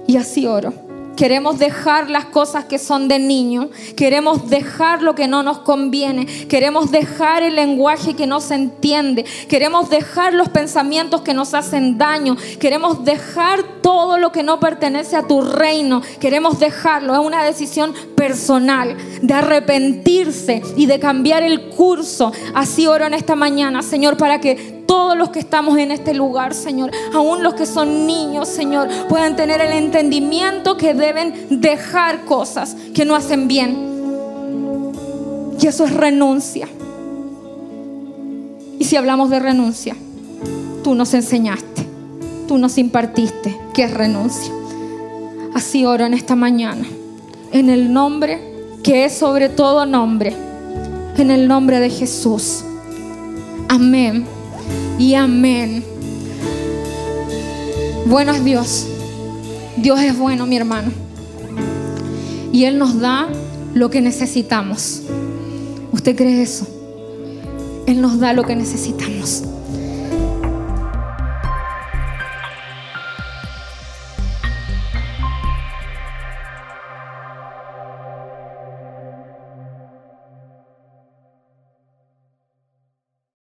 Y así oro. Queremos dejar las cosas que son de niño. Queremos dejar lo que no nos conviene. Queremos dejar el lenguaje que no se entiende. Queremos dejar los pensamientos que nos hacen daño. Queremos dejar todo lo que no pertenece a tu reino. Queremos dejarlo. Es una decisión personal de arrepentirse y de cambiar el curso. Así oro en esta mañana, Señor, para que todos los que estamos en este lugar, Señor, aún los que son niños, Señor, puedan tener el entendimiento que deben dejar cosas que no hacen bien. Y eso es renuncia. Y si hablamos de renuncia, tú nos enseñaste, tú nos impartiste que es renuncia. Así oro en esta mañana, en el nombre que es sobre todo nombre, en el nombre de Jesús. Amén y amén. Bueno es Dios. Dios es bueno, mi hermano. Y Él nos da lo que necesitamos. ¿Usted cree eso? Él nos da lo que necesitamos.